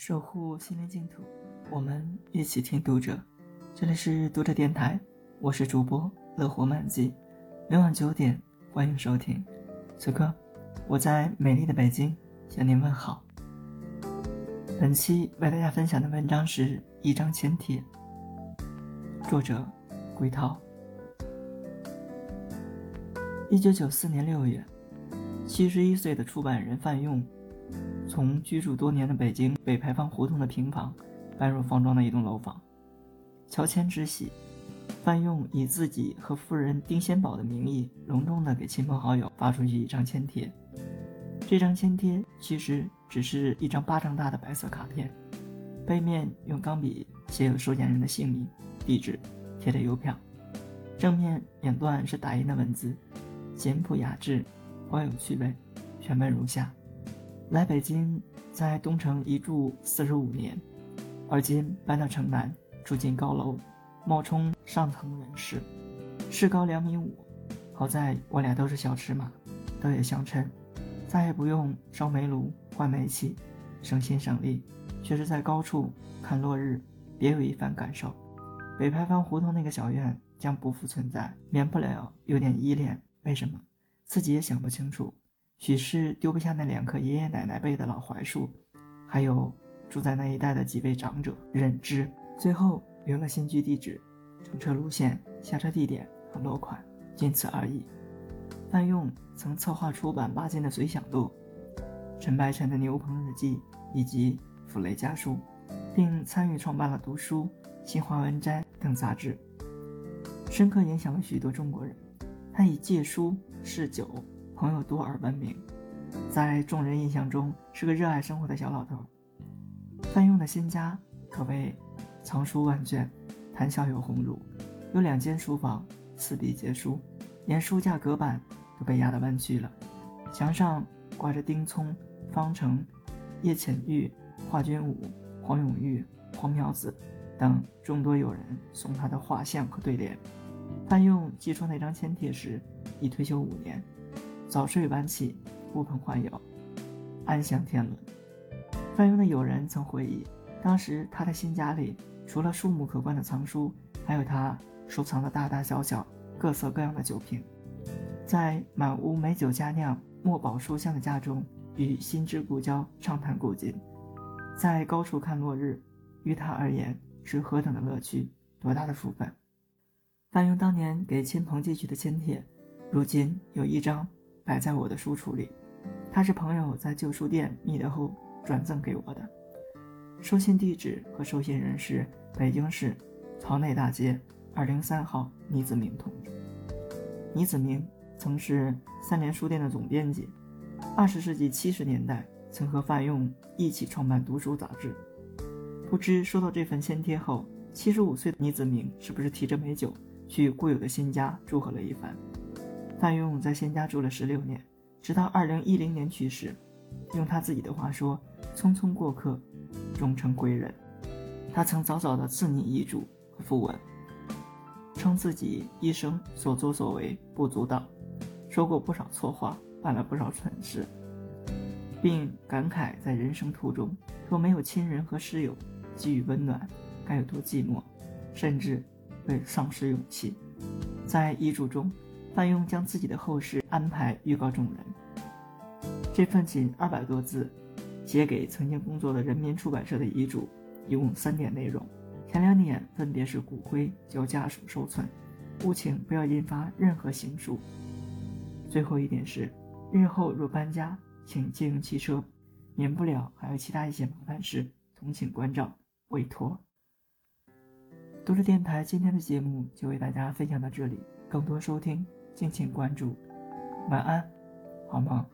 守护心灵净土，我们一起听读者。这里是读者电台，我是主播乐活漫记。每晚九点，欢迎收听。此刻，我在美丽的北京向您问好。本期为大家分享的文章是《一张签帖》，作者归涛。一九九四年六月，七十一岁的出版人范用。从居住多年的北京北牌坊胡同的平房搬入方庄的一栋楼房，乔迁之喜，范用以自己和夫人丁先宝的名义，隆重地给亲朋好友发出去一张签帖。这张签帖其实只是一张巴掌大的白色卡片，背面用钢笔写有收件人的姓名、地址，贴着邮票。正面两段是打印的文字，简朴雅致，颇有趣味，全文如下。来北京，在东城一住四十五年，而今搬到城南，住进高楼，冒充上层人士，身高两米五。好在我俩都是小尺码，倒也相称，再也不用烧煤炉换煤气，省心省力。却是在高处看落日，别有一番感受。北牌坊胡同那个小院将不复存在，免不了有点依恋。为什么？自己也想不清楚。许是丢不下那两棵爷爷奶奶辈的老槐树，还有住在那一带的几位长者，忍之。最后留了新居地址、乘车路线、下车地点和落款，仅此而已。范用曾策划出版巴金的《随想录》、陈白尘的《牛棚日记》以及《傅雷家书》，并参与创办了《读书》《新华文摘》等杂志，深刻影响了许多中国人。他以借书释酒。朋友多而闻名，在众人印象中是个热爱生活的小老头。范用的新家可谓藏书万卷，谈笑有鸿儒，有两间书房，四壁皆书，连书架隔板都被压得弯曲了。墙上挂着丁聪、方成、叶浅玉、华君武、黄永玉、黄苗子等众多友人送他的画像和对联。范用寄出那张签帖时，已退休五年。早睡晚起，呼朋唤友，安享天伦。范庸的友人曾回忆，当时他的新家里，除了数目可观的藏书，还有他收藏的大大小小、各色各样的酒瓶。在满屋美酒佳酿、墨宝书香的家中，与新知故交畅谈古今，在高处看落日，于他而言是何等的乐趣，多大的福分。范庸当年给亲朋寄去的亲帖，如今有一张。摆在我的书橱里，它是朋友在旧书店觅得后转赠给我的。收信地址和收信人是北京市曹内大街二零三号倪子明同志。倪子明曾是三联书店的总编辑，二十世纪七十年代曾和范用一起创办《读书》杂志。不知收到这份签贴后，七十五岁的倪子明是不是提着美酒去故友的新家祝贺了一番？范用在仙家住了十六年，直到二零一零年去世。用他自己的话说：“匆匆过客，终成归人。”他曾早早的自拟遗嘱和讣文，称自己一生所作所为不足道，说过不少错话，办了不少蠢事，并感慨在人生途中若没有亲人和师友给予温暖，该有多寂寞，甚至会丧失勇气。在遗嘱中。范用将自己的后事安排预告众人。这份仅二百多字，写给曾经工作的人民出版社的遗嘱，一共三点内容。前两点分别是骨灰交家属收存，务请不要引发任何刑诉。最后一点是，日后若搬家，请借用汽车，免不了还有其他一些麻烦事，同请关照，委托。读者电台今天的节目就为大家分享到这里，更多收听。敬请关注，晚安，好梦。